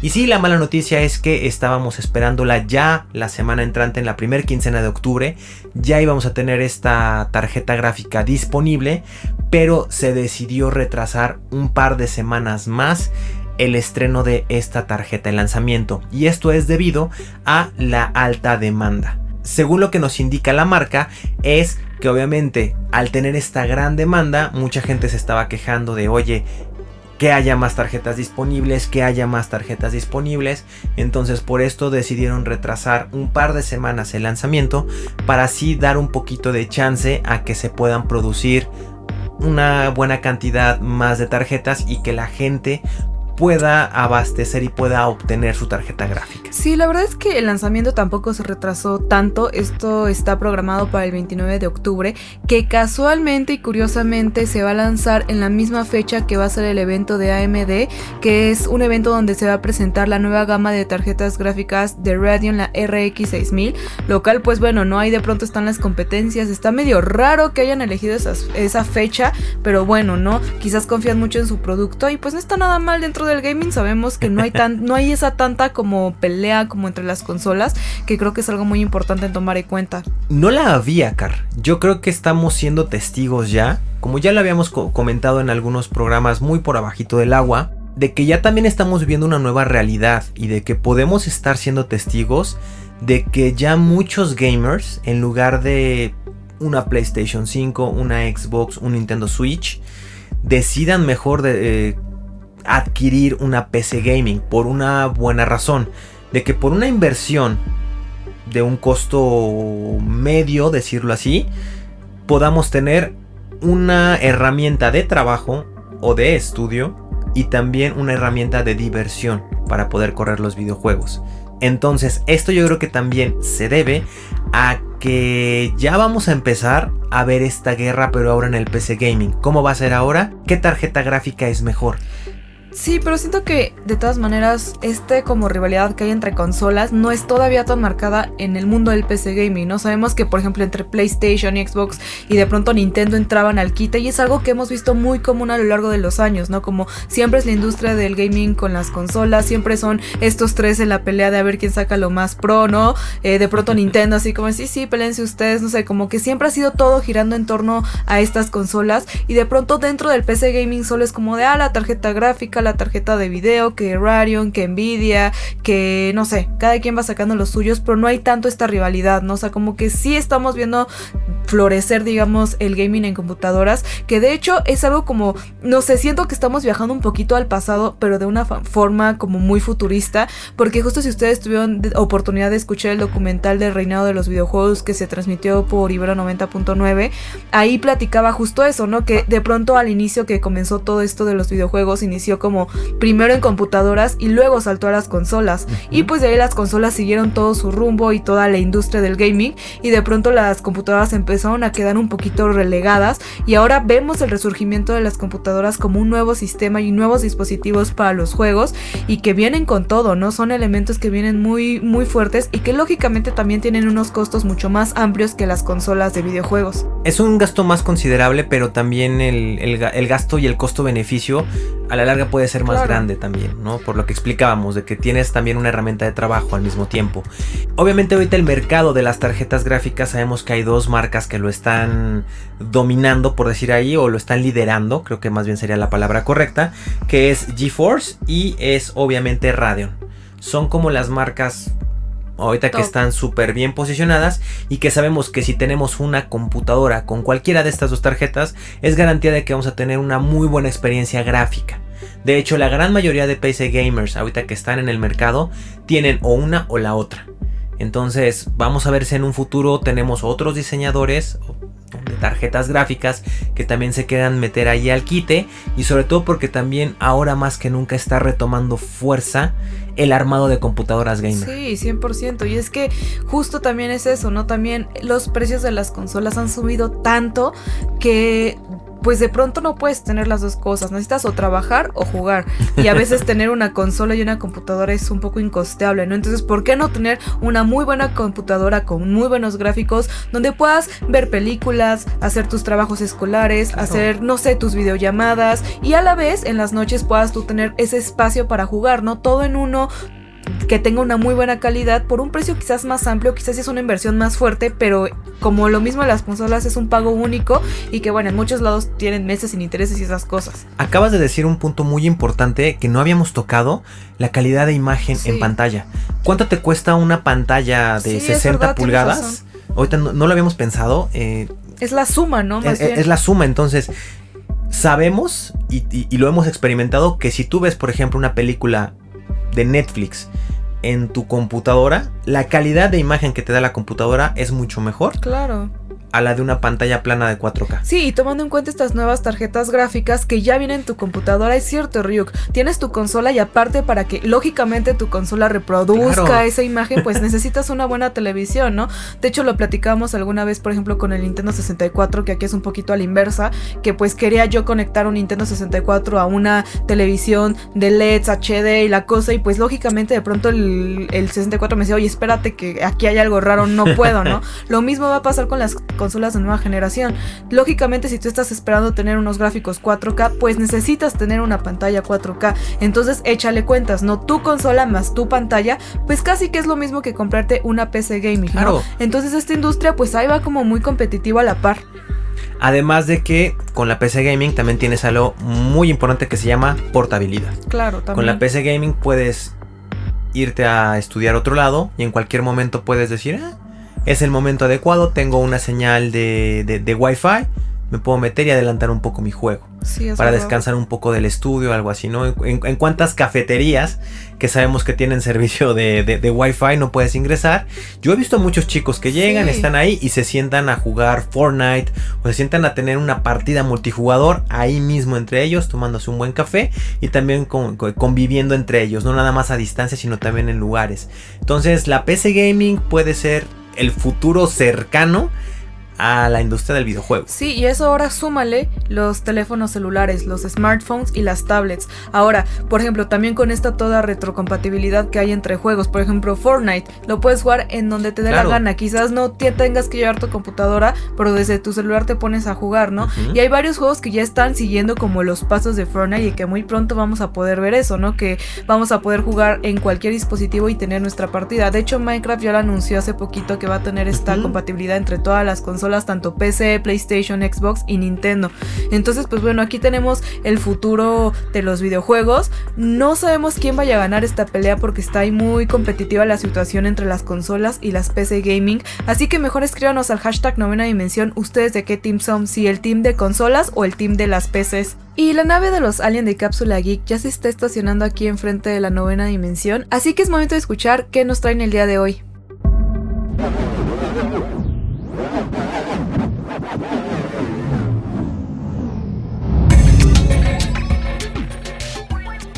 Y sí, la mala noticia es que estábamos esperándola ya la semana entrante, en la primera quincena de octubre. Ya íbamos a tener esta tarjeta gráfica disponible, pero se decidió retrasar un par de semanas más el estreno de esta tarjeta, el lanzamiento. Y esto es debido a la alta demanda. Según lo que nos indica la marca, es que obviamente al tener esta gran demanda, mucha gente se estaba quejando de, oye, que haya más tarjetas disponibles, que haya más tarjetas disponibles. Entonces por esto decidieron retrasar un par de semanas el lanzamiento para así dar un poquito de chance a que se puedan producir una buena cantidad más de tarjetas y que la gente pueda abastecer y pueda obtener su tarjeta gráfica. Sí, la verdad es que el lanzamiento tampoco se retrasó tanto. Esto está programado para el 29 de octubre, que casualmente y curiosamente se va a lanzar en la misma fecha que va a ser el evento de AMD, que es un evento donde se va a presentar la nueva gama de tarjetas gráficas de Radeon, la RX 6000, lo cual pues bueno, no hay de pronto están las competencias. Está medio raro que hayan elegido esas- esa fecha, pero bueno, ¿no? Quizás confían mucho en su producto y pues no está nada mal dentro del gaming sabemos que no hay tan, no hay esa tanta como pelea como entre las consolas, que creo que es algo muy importante en tomar en cuenta. No la había, Car. Yo creo que estamos siendo testigos ya, como ya lo habíamos co- comentado en algunos programas muy por abajito del agua, de que ya también estamos viviendo una nueva realidad y de que podemos estar siendo testigos de que ya muchos gamers, en lugar de una PlayStation 5, una Xbox, un Nintendo Switch, decidan mejor de, eh, adquirir una PC gaming por una buena razón. De que por una inversión de un costo medio, decirlo así, podamos tener una herramienta de trabajo o de estudio y también una herramienta de diversión para poder correr los videojuegos. Entonces, esto yo creo que también se debe a que ya vamos a empezar a ver esta guerra, pero ahora en el PC Gaming. ¿Cómo va a ser ahora? ¿Qué tarjeta gráfica es mejor? Sí, pero siento que de todas maneras, este como rivalidad que hay entre consolas no es todavía tan marcada en el mundo del PC gaming, ¿no? Sabemos que, por ejemplo, entre PlayStation y Xbox y de pronto Nintendo entraban al quite y es algo que hemos visto muy común a lo largo de los años, ¿no? Como siempre es la industria del gaming con las consolas, siempre son estos tres en la pelea de a ver quién saca lo más pro, ¿no? Eh, de pronto Nintendo así como, sí, sí, peleense ustedes, no sé, como que siempre ha sido todo girando en torno a estas consolas y de pronto dentro del PC gaming solo es como de, ah, la tarjeta gráfica, la tarjeta de video, que Radeon, que Nvidia, que no sé, cada quien va sacando los suyos, pero no hay tanto esta rivalidad, ¿no? O sea, como que sí estamos viendo florecer, digamos, el gaming en computadoras, que de hecho es algo como, no sé, siento que estamos viajando un poquito al pasado, pero de una forma como muy futurista, porque justo si ustedes tuvieron oportunidad de escuchar el documental del reinado de los videojuegos que se transmitió por Ibero 90.9, ahí platicaba justo eso, ¿no? Que de pronto al inicio que comenzó todo esto de los videojuegos, inició como primero en computadoras y luego saltó a las consolas. Y pues de ahí las consolas siguieron todo su rumbo y toda la industria del gaming y de pronto las computadoras empezaron a quedar un poquito relegadas y ahora vemos el resurgimiento de las computadoras como un nuevo sistema y nuevos dispositivos para los juegos y que vienen con todo, ¿no? Son elementos que vienen muy muy fuertes y que lógicamente también tienen unos costos mucho más amplios que las consolas de videojuegos. Es un gasto más considerable, pero también el, el ga- el gasto y el costo-beneficio a la larga puede ser más Claro. grande también, ¿no? Por lo que explicábamos, de que tienes también una herramienta de trabajo al mismo tiempo. Obviamente ahorita el mercado de las tarjetas gráficas sabemos que hay dos marcas que lo están dominando, por decir ahí, o lo están liderando, creo que más bien sería la palabra correcta, que es GeForce y es obviamente Radeon. Son como las marcas ahorita que están súper bien posicionadas y que sabemos que si tenemos una computadora con cualquiera de estas dos tarjetas es garantía de que vamos a tener una muy buena experiencia gráfica. De hecho, la gran mayoría de PC gamers ahorita que están en el mercado tienen o una o la otra. Entonces, vamos a ver si en un futuro tenemos otros diseñadores de tarjetas gráficas que también se quieran meter ahí al quite y sobre todo porque también ahora más que nunca está retomando fuerza el armado de computadoras gamer. Sí, 100%. Y es que justo también es eso, ¿no? También los precios de las consolas han subido tanto que pues de pronto no puedes tener las dos cosas. Necesitas o trabajar o jugar. Y a veces tener una consola y una computadora es un poco incosteable, ¿no? Entonces, ¿por qué no tener una muy buena computadora con muy buenos gráficos donde puedas ver películas, hacer tus trabajos escolares, Claro. hacer, no sé, tus videollamadas y a la vez en las noches puedas tú tener ese espacio para jugar, ¿no? Todo en uno que tenga una muy buena calidad por un precio quizás más amplio, quizás es una inversión más fuerte, pero como lo mismo las consolas es un pago único y que bueno, en muchos lados tienen meses sin intereses y esas cosas. Acabas de decir un punto muy importante que no habíamos tocado, la calidad de imagen Sí. en pantalla. ¿Cuánto te cuesta una pantalla de Sí, es 60 verdad, tienes pulgadas? Ahorita no, no lo habíamos pensado. eh, Es la suma, ¿no? Más es, la suma, entonces sabemos y, y- y lo hemos experimentado que si tú ves, por ejemplo, una película de Netflix en tu computadora, la calidad de imagen que te da la computadora es mucho mejor Claro. A la de una pantalla plana de 4K. Sí, y tomando en cuenta estas nuevas tarjetas gráficas que ya vienen en tu computadora, es cierto, Ryuk. Tienes tu consola y aparte para que lógicamente tu consola reproduzca Claro. esa imagen, pues necesitas una buena televisión, ¿no? De hecho, lo platicábamos alguna vez, por ejemplo, con el Nintendo 64, que aquí es un poquito a la inversa, que pues quería yo conectar un Nintendo 64 a una televisión de LEDs, HD y la cosa, y pues lógicamente de pronto el, el 64 me decía, oye, espérate que aquí hay algo raro, no puedo, ¿no? Lo mismo va a pasar con las consolas de nueva generación. Lógicamente, si tú estás esperando tener unos gráficos 4K, pues necesitas tener una pantalla 4K. Entonces, échale cuentas, ¿no? Tu consola más tu pantalla, pues casi que es lo mismo que comprarte una PC gaming, ¿no? Claro. Entonces, esta industria, pues ahí va como muy competitiva a la par. Además de que con la PC Gaming también tienes algo muy importante que se llama portabilidad. Claro, también. Con la PC Gaming puedes irte a estudiar a otro lado y en cualquier momento puedes decir, "Ah, es el momento adecuado, tengo una señal de, de, de Wi-Fi, me puedo meter y adelantar un poco mi juego. Sí, es para verdad. descansar un poco del estudio, algo así, ¿no? En, en- cuántas cafeterías que sabemos que tienen servicio de, de, de Wi-Fi no puedes ingresar. Yo he visto muchos chicos que llegan, Sí. están ahí y se sientan a jugar Fortnite o se sientan a tener una partida multijugador ahí mismo entre ellos, tomándose un buen café y también con- con- conviviendo entre ellos, no nada más a distancia, sino también en lugares. Entonces, la PC Gaming puede ser el futuro cercano a la industria del videojuego. Sí, y eso ahora súmale los teléfonos celulares, los smartphones y las tablets. Ahora, por ejemplo, también con esta toda retrocompatibilidad que hay entre juegos, por ejemplo, Fortnite, lo puedes jugar en donde te dé Claro. la gana. Quizás no te tengas que llevar tu computadora, pero desde tu celular te pones a jugar, ¿no? Y hay varios juegos que ya están siguiendo como los pasos de Fortnite y que muy pronto vamos a poder ver eso, ¿no? Que vamos a poder jugar en cualquier dispositivo y tener nuestra partida. De hecho, Minecraft ya lo anunció hace poquito que va a tener esta compatibilidad entre todas las consolas, tanto PC, PlayStation, Xbox y Nintendo. Entonces, pues bueno, aquí tenemos el futuro de los videojuegos. No sabemos quién vaya a ganar esta pelea porque está ahí muy competitiva la situación entre las consolas y las PC gaming. Así que mejor escríbanos al hashtag novena dimensión ustedes de qué team son, si el team de consolas o el team de las PCs. Y la nave de los Alien de Cápsula Geek ya se está estacionando aquí enfrente de la novena dimensión, así que es momento de escuchar qué nos traen el día de hoy.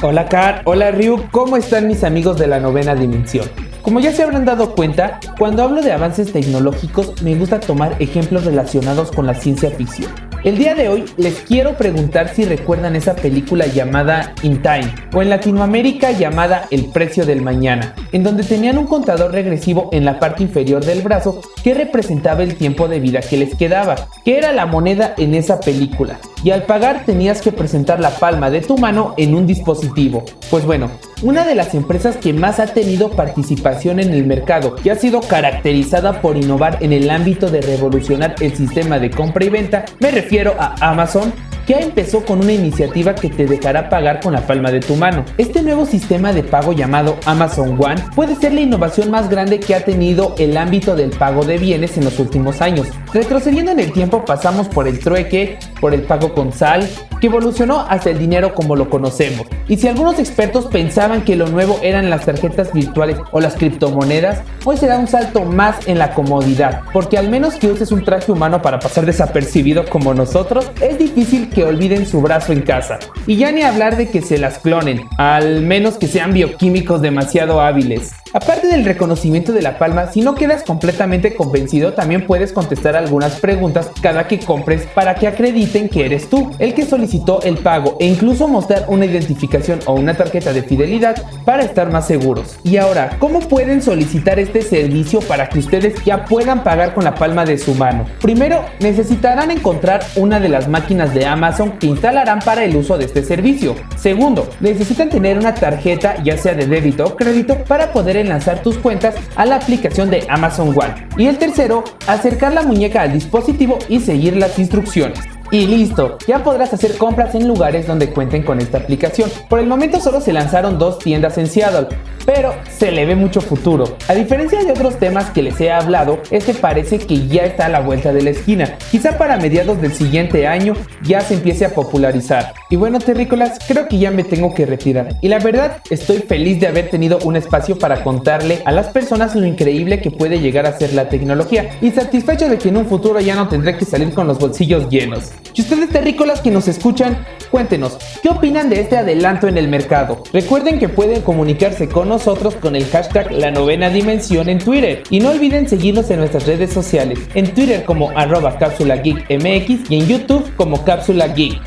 Hola Car, hola Ryu, ¿cómo están mis amigos de la novena dimensión? Como ya se habrán dado cuenta, cuando hablo de avances tecnológicos me gusta tomar ejemplos relacionados con la ciencia ficción. El día de hoy les quiero preguntar si recuerdan esa película llamada In Time o en Latinoamérica llamada El precio del mañana, en donde tenían un contador regresivo en la parte inferior del brazo que representaba el tiempo de vida que les quedaba, que era la moneda en esa película. Y al pagar tenías que presentar la palma de tu mano en un dispositivo. Pues bueno, una de las empresas que más ha tenido participación en el mercado y ha sido caracterizada por innovar en el ámbito de revolucionar el sistema de compra y venta, me refiero a Amazon, que empezó con una iniciativa que te dejará pagar con la palma de tu mano. Este nuevo sistema de pago llamado Amazon One puede ser la innovación más grande que ha tenido el ámbito del pago de bienes en los últimos años. Retrocediendo en el tiempo pasamos por el trueque, por el pago con sal, que evolucionó hasta el dinero como lo conocemos. Y si algunos expertos pensaban que lo nuevo eran las tarjetas virtuales o las criptomonedas, hoy será un salto más en la comodidad, porque al menos que uses un traje humano para pasar desapercibido como nosotros, es difícil que olviden su brazo en casa. Y ya ni hablar de que se las clonen, al menos que sean bioquímicos demasiado hábiles. Aparte del reconocimiento de la palma, si no quedas completamente convencido, también puedes contestar algunas preguntas cada que compres para que acrediten que eres tú, el que solicitó el pago, e incluso mostrar una identificación o una tarjeta de fidelidad para estar más seguros. Y ahora, ¿cómo pueden solicitar este servicio para que ustedes ya puedan pagar con la palma de su mano? Primero, necesitarán encontrar una de las máquinas de Amazon que instalarán para el uso de este servicio. Segundo, necesitan tener una tarjeta ya sea de débito o crédito para poder enlazar tus cuentas a la aplicación de Amazon One. Y el tercero, acercar la muñeca al dispositivo y seguir las instrucciones. Y listo, ya podrás hacer compras en lugares donde cuenten con esta aplicación. Por el momento solo se lanzaron dos tiendas en Seattle, pero se le ve mucho futuro. A diferencia de otros temas que les he hablado, este parece que ya está a la vuelta de la esquina. Quizá para mediados del siguiente año ya se empiece a popularizar. Y bueno, terrícolas, creo que ya me tengo que retirar. Y la verdad, estoy feliz de haber tenido un espacio para contarle a las personas lo increíble que puede llegar a ser la tecnología. Y satisfecho de que en un futuro ya no tendré que salir con los bolsillos llenos. Y ustedes terrícolas que nos escuchan, cuéntenos, ¿qué opinan de este adelanto en el mercado? Recuerden que pueden comunicarse con nosotros con el hashtag La Novena Dimensión en Twitter. Y no olviden seguirnos en nuestras redes sociales, en Twitter como arroba cápsula y en YouTube como cápsula geek.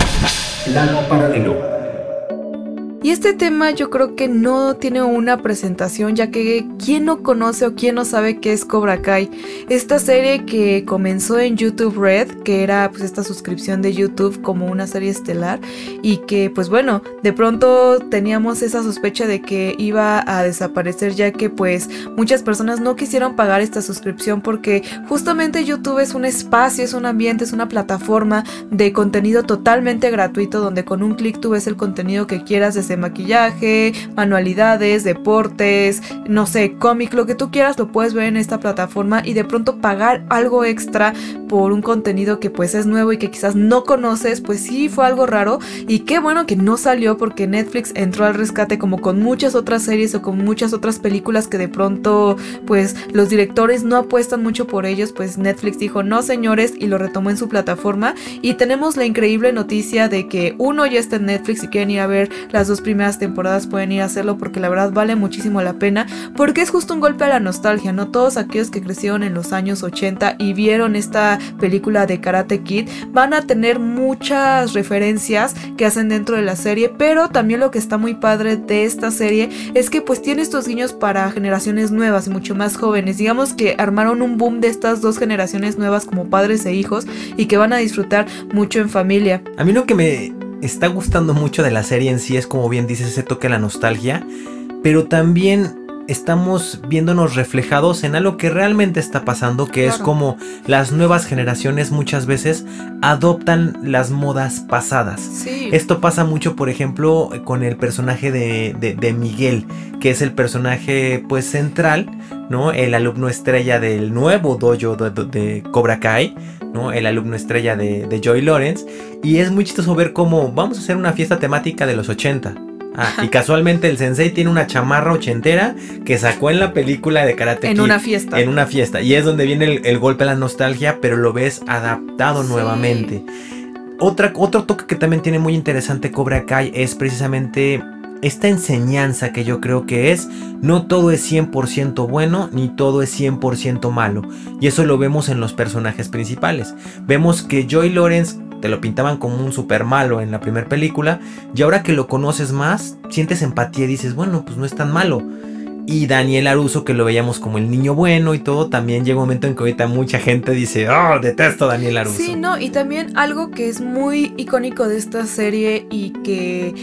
Plano paralelo. Y este tema yo creo que no tiene una presentación, ya que quién no conoce o quién no sabe qué es Cobra Kai. Esta serie que comenzó en YouTube Red, que era pues esta suscripción de YouTube como una serie estelar y que pues bueno, de pronto teníamos esa sospecha de que iba a desaparecer ya que pues muchas personas no quisieron pagar esta suscripción porque justamente YouTube es un espacio, es un ambiente, es una plataforma de contenido totalmente gratuito donde con un clic tú ves el contenido que quieras desde maquillaje, manualidades, deportes, no sé, cómic, lo que tú quieras lo puedes ver en esta plataforma y de pronto pagar algo extra por un contenido que pues es nuevo y que quizás no conoces, pues sí fue algo raro. Y qué bueno que no salió porque Netflix entró al rescate como con muchas otras series o con muchas otras películas que de pronto pues los directores no apuestan mucho por ellos, pues Netflix dijo no señores y lo retomó en su plataforma. Y tenemos la increíble noticia de que uno ya está en Netflix y quieren ir a ver las dos primeras temporadas pueden ir a hacerlo porque la verdad vale muchísimo la pena porque es justo un golpe a la nostalgia, ¿no? Todos aquellos que crecieron en los años 80 y vieron esta película de Karate Kid van a tener muchas referencias que hacen dentro de la serie, pero también lo que está muy padre de esta serie es que pues tiene estos guiños para generaciones nuevas y mucho más jóvenes. Digamos que armaron un boom de estas dos generaciones nuevas como padres e hijos y que van a disfrutar mucho en familia. A mí lo que me está gustando mucho de la serie en sí es como bien dices ese toque a la nostalgia, pero también estamos viéndonos reflejados en algo que realmente está pasando, que es como las nuevas generaciones muchas veces adoptan las modas pasadas. Sí. Esto pasa mucho, por ejemplo, con el personaje de, de- de Miguel, que es el personaje pues central, ¿no? El alumno estrella del nuevo dojo de, de- de Cobra Kai, ¿no? El alumno estrella de, de Joy Lawrence. Y es muy chistoso ver cómo vamos a hacer una fiesta temática de los 80. Ah, y casualmente el sensei tiene una chamarra ochentera que sacó en la película de Karate en Kid. una fiesta. En una fiesta. Y es donde viene el, el golpe a la nostalgia, pero lo ves adaptado Sí. nuevamente. Otra, otro toque que también tiene muy interesante Cobra Kai es precisamente esta enseñanza que yo creo que es, no todo es 100% bueno ni todo es 100% malo. Y eso lo vemos en los personajes principales. Vemos que Joy Lawrence te lo pintaban como un super malo en la primera película y ahora que lo conoces más, sientes empatía y dices, bueno, pues no es tan malo. Y Daniel Aruso, que lo veíamos como el niño bueno y todo, también llega un momento en que ahorita mucha gente dice, oh, detesto a Daniel Aruso. Sí, no, y también algo que es muy icónico de esta serie y que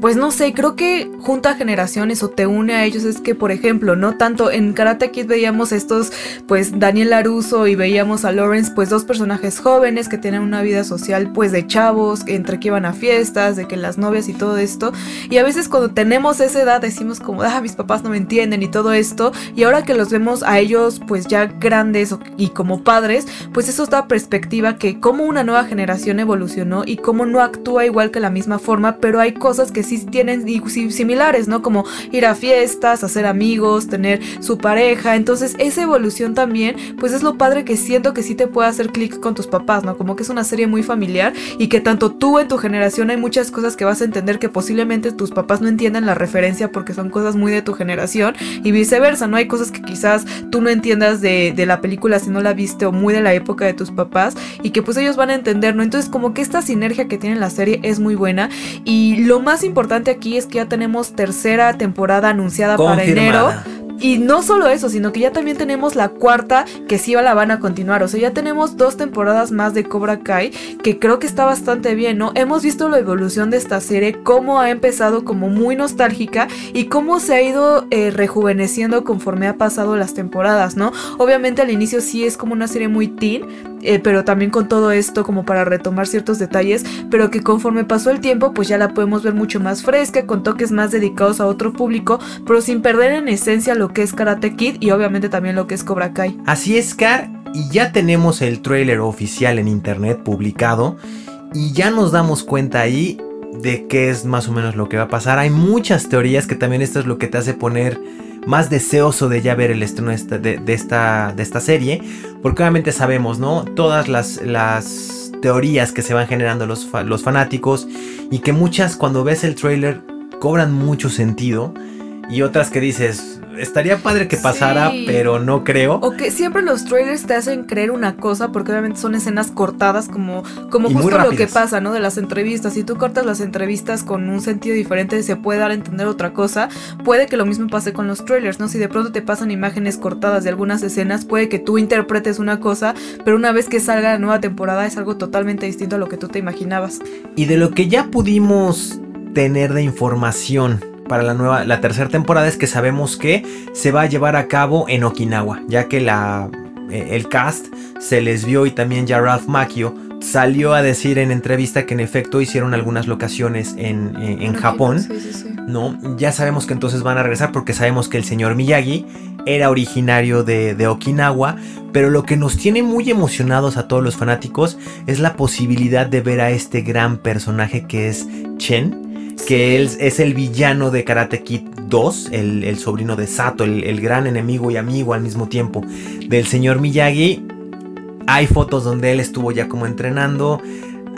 pues no sé, creo que junta generaciones o te une a ellos es que, por ejemplo, no tanto en Karate Kid veíamos estos, pues Daniel Laruso y veíamos a Lawrence, pues dos personajes jóvenes que tienen una vida social, pues de chavos, entre que iban a fiestas, de que las novias y todo esto. Y a veces cuando tenemos esa edad decimos como, ah, mis papás no me entienden y todo esto. Y ahora que los vemos a ellos, pues ya grandes y como padres, pues eso da perspectiva que cómo una nueva generación evolucionó y cómo no actúa igual que la misma forma, pero hay cosas que sí tienen similares, ¿no? Como ir a fiestas, hacer amigos, tener su pareja. Entonces, esa evolución también, pues es lo padre que siento que sí te puede hacer clic con tus papás, ¿no? Como que es una serie muy familiar y que tanto tú en tu generación hay muchas cosas que vas a entender que posiblemente tus papás no entiendan la referencia porque son cosas muy de tu generación y viceversa, ¿no? Hay cosas que quizás tú no entiendas de, de la película si no la viste o muy de la época de tus papás y que pues ellos van a entender, ¿no? Entonces como que esta sinergia que tiene la serie es muy buena y lo más importante aquí es que ya tenemos tercera temporada anunciada para enero. Y no solo eso, sino que ya también tenemos la cuarta que sí la van a continuar. O sea, ya tenemos dos temporadas más de Cobra Kai, que creo que está bastante bien, ¿no? Hemos visto la evolución de esta serie, cómo ha empezado como muy nostálgica y cómo se ha ido eh, rejuveneciendo conforme ha pasado las temporadas, ¿no? Obviamente al inicio sí es como una serie muy teen, eh, pero también con todo esto como para retomar ciertos detalles, pero que conforme pasó el tiempo pues ya la podemos ver mucho más fresca, con toques más dedicados a otro público, pero sin perder en esencia lo que es Karate Kid y obviamente también lo que es Cobra Kai. Así es, Car, y ya tenemos el tráiler oficial en internet publicado y ya nos damos cuenta ahí de qué es más o menos lo que va a pasar. Hay muchas teorías que también esto es lo que te hace poner más deseoso de ya ver el estreno de esta, de, esta, serie, porque obviamente sabemos, ¿no? Todas las, las teorías que se van generando los, los fanáticos y que muchas cuando ves el tráiler cobran mucho sentido y otras que dices, estaría padre que pasara, Sí. pero no creo. O que siempre los trailers te hacen creer una cosa, porque obviamente son escenas cortadas, como, como Y justo lo que pasa, ¿no? De las entrevistas. Si tú cortas las entrevistas con un sentido diferente, se puede dar a entender otra cosa. Puede que lo mismo pase con los trailers, ¿no? Si de pronto te pasan imágenes cortadas de algunas escenas, puede que tú interpretes una cosa, pero una vez que salga la nueva temporada es algo totalmente distinto a lo que tú te imaginabas. Y de lo que ya pudimos tener de información para la nueva, la tercera temporada es que sabemos que se va a llevar a cabo en Okinawa, ya que la, eh, el cast se les vio y también ya Ralph Macchio salió a decir en entrevista que en efecto hicieron algunas locaciones en, en- en Japón. Sí, sí, sí. No, ya sabemos que entonces van a regresar porque sabemos que el señor Miyagi era originario de, de Okinawa, pero lo que nos tiene muy emocionados a todos los fanáticos es la posibilidad de ver a este gran personaje que es Chen, que él es el villano de Karate Kid 2, el, sobrino de Sato, el, gran enemigo y amigo al mismo tiempo del señor Miyagi. Hay fotos donde él estuvo ya como entrenando.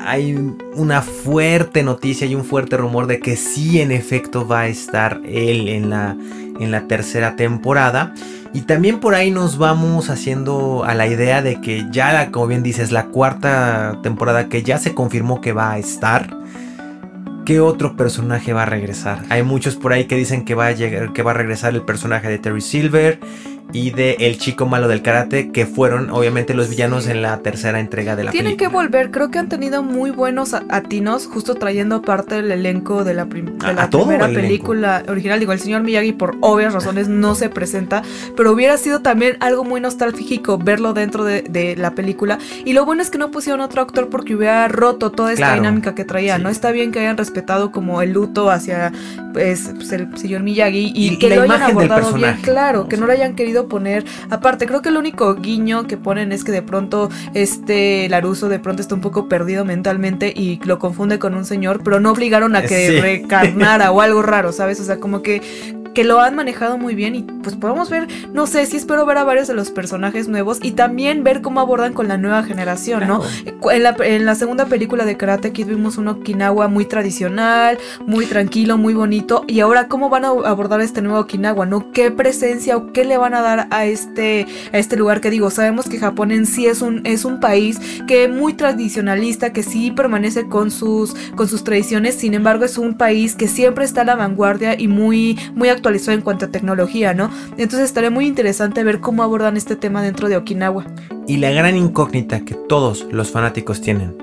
Hay una fuerte noticia y un fuerte rumor de que sí en efecto va a estar él en la, en la tercera temporada. Y también por ahí nos vamos haciendo a la idea de que ya, como bien dices, la cuarta temporada que ya se confirmó que va a estar. ¿Qué otro personaje va a regresar? Hay muchos por ahí que dicen que va a llegar, que va a regresar el personaje de Terry Silver y de el chico malo del karate, que fueron obviamente los villanos en la tercera entrega de la Tienen que película. volver, creo que han tenido muy buenos atinos, justo trayendo parte del elenco de la, prim- de A- la a todo primera el elenco. película original. Digo, el señor Miyagi por obvias razones no se presenta, pero hubiera sido también algo muy nostálgico verlo dentro de, de la película. Y lo bueno es que no pusieron otro actor porque hubiera roto toda esta Claro. dinámica que traía, Sí. ¿no? Está bien que hayan respetado como el luto hacia pues, pues, el señor Miyagi y, Y que la lo hayan abordado bien, claro, que no lo hayan querido poner Aparte, creo que el único guiño que ponen es que de pronto este Laruso de pronto está un poco perdido mentalmente y lo confunde con un señor, pero no obligaron a que Sí. recarnara o algo raro, ¿sabes? O sea, como que que lo han manejado muy bien y pues podemos ver, no sé, sí espero ver a varios de los personajes nuevos y también ver cómo abordan con la nueva generación, ¿no? En la, en la segunda película de Karate Kid vimos un Okinawa muy tradicional, muy tranquilo, muy bonito. Y ahora, ¿cómo van a abordar este nuevo Okinawa? ¿No? ¿Qué presencia o qué le van a dar a este, a este lugar que digo? Sabemos que Japón en sí es un, es un país que es muy tradicionalista, que sí permanece con sus, con sus tradiciones. Sin embargo, es un país que siempre está a la vanguardia y muy, muy actualizado en cuanto a tecnología, ¿no? Entonces estaría muy interesante ver cómo abordan este tema dentro de Okinawa. Y la gran incógnita que todos los fanáticos tienen.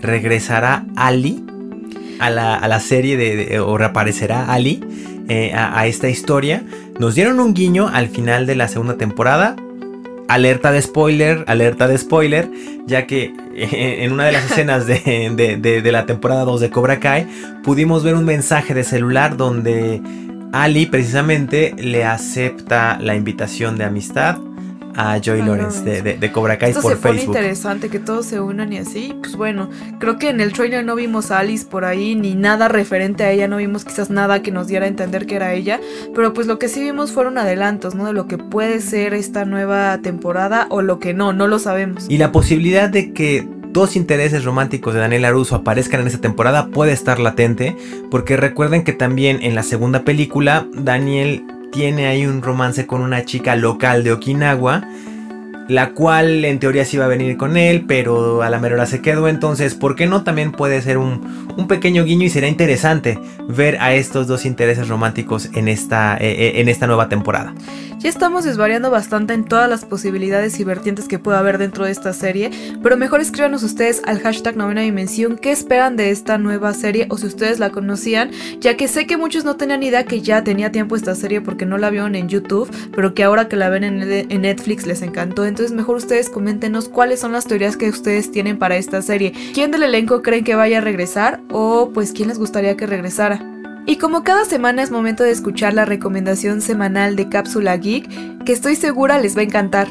¿Regresará Ali a la, a la serie de, o reaparecerá Ali eh, a, a esta historia? Nos dieron un guiño al final de la segunda temporada. Alerta de spoiler, alerta de spoiler, ya que eh, en una de las escenas de, de- de- de la temporada 2 de Cobra Kai pudimos ver un mensaje de celular donde Ali precisamente le acepta la invitación de amistad a Joy A Lawrence de, de- de Cobra Kai Esto por se pone Facebook. interesante que todos se unan y así. Pues bueno, creo que en el trailer no vimos a Alice por ahí, ni nada referente a ella, no vimos quizás nada que nos diera a entender que era ella. Pero pues lo que sí vimos fueron adelantos, ¿no? De lo que puede ser esta nueva temporada o lo que no, no lo sabemos. Y la posibilidad de que dos intereses románticos de Daniel Aruso aparezcan en esta temporada puede estar latente, porque recuerden que también en la segunda película Daniel tiene ahí un romance con una chica local de Okinawa, la cual en teoría sí iba a venir con él, pero a la mera se quedó, entonces, ¿por qué no también puede ser un, un pequeño guiño y será interesante ver a estos dos intereses románticos en esta, eh, eh, en esta nueva temporada? Ya estamos desvariando bastante en todas las posibilidades y vertientes que pueda haber dentro de esta serie, pero mejor escríbanos ustedes al hashtag novena dimensión qué esperan de esta nueva serie o si ustedes la conocían, ya que sé que muchos no tenían idea que ya tenía tiempo esta serie porque no la vieron en YouTube, pero que ahora que la ven en, Netflix les encantó, entonces mejor ustedes coméntenos cuáles son las teorías que ustedes tienen para esta serie, quién del elenco creen que vaya a regresar o pues quién les gustaría que regresara. Y como cada semana es momento de escuchar la recomendación semanal de Cápsula Geek, que estoy segura les va a encantar.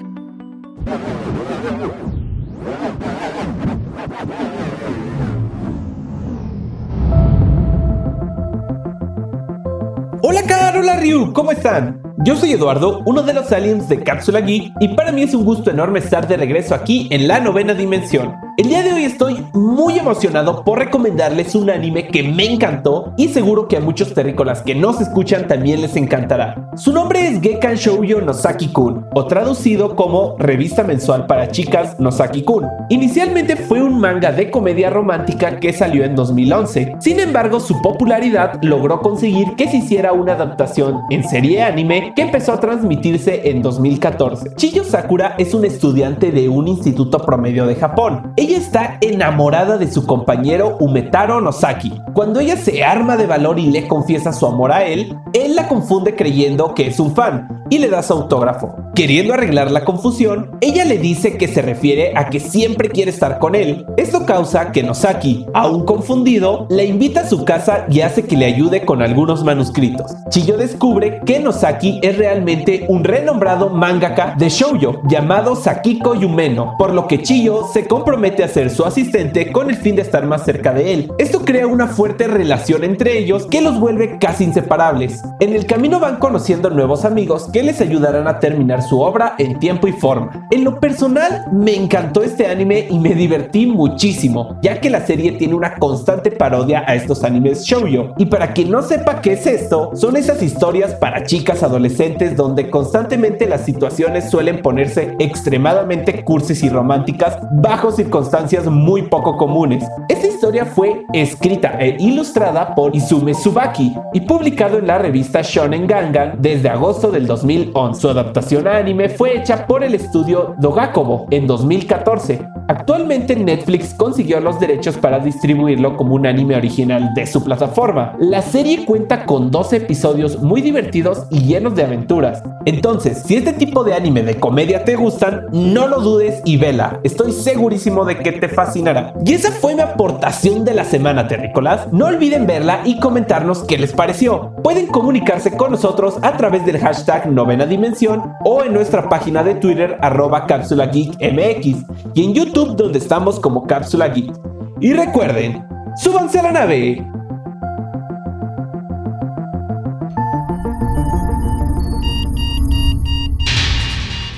Hola Carola Ryu, ¿cómo están? Yo soy Eduardo, uno de los aliens de Cápsula Geek, y para mí es un gusto enorme estar de regreso aquí en la novena dimensión. El día de hoy estoy muy emocionado por recomendarles un anime que me encantó y seguro que a muchos terrícolas que no se escuchan también les encantará. Su nombre es Gekan Shoujo Nosaki-kun o traducido como Revista Mensual para Chicas Nosaki-kun. Inicialmente fue un manga de comedia romántica que salió en 2011. Sin embargo, su popularidad logró conseguir que se hiciera una adaptación en serie anime que empezó a transmitirse en 2014. Chiyo Sakura es un estudiante de un instituto promedio de Japón. Ella está enamorada de su compañero Umetaro Nosaki. Cuando ella se arma de valor y le confiesa su amor a él, él la confunde creyendo que es un fan y le da su autógrafo. Queriendo arreglar la confusión, ella le dice que se refiere a que siempre quiere estar con él. Esto causa que Nosaki, aún confundido, la invita a su casa y hace que le ayude con algunos manuscritos. Chiyo descubre que Nosaki es realmente un renombrado mangaka de shoujo llamado Sakiko Yumeno, por lo que Chiyo se compromete a ser su asistente con el fin de estar más cerca de él. Esto crea una fuerte relación entre ellos que los vuelve casi inseparables. En el camino van conociendo nuevos amigos que les ayudarán a terminar su obra en tiempo y forma. En lo personal, me encantó este anime y me divertí muchísimo, ya que la serie tiene una constante parodia a estos animes shoujo. Y para quien no sepa qué es esto, son esas historias para chicas adolescentes donde constantemente las situaciones suelen ponerse extremadamente cursis y románticas bajo circunstancias muy poco comunes. Esta historia fue escrita e ilustrada por Izume Tsubaki y publicado en la revista Shonen Gangan desde agosto del 2011. Su adaptación a anime fue hecha por el estudio Dogakobo en 2014. Actualmente Netflix consiguió los derechos para distribuirlo como un anime original de su plataforma. La serie cuenta con 12 episodios muy divertidos y llenos de aventuras. Entonces, si este tipo de anime de comedia te gustan, no lo dudes y vela. Estoy segurísimo de que te fascinará. Y esa fue mi aportación de la semana, terrícolas. No olviden verla y comentarnos qué les pareció. Pueden comunicarse con nosotros a través del hashtag novena dimensión o en nuestra página de Twitter arroba cápsula y en YouTube donde estamos como cápsula geek. Y recuerden, súbanse a la nave.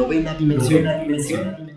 Novena dimensión. Novena dimensión.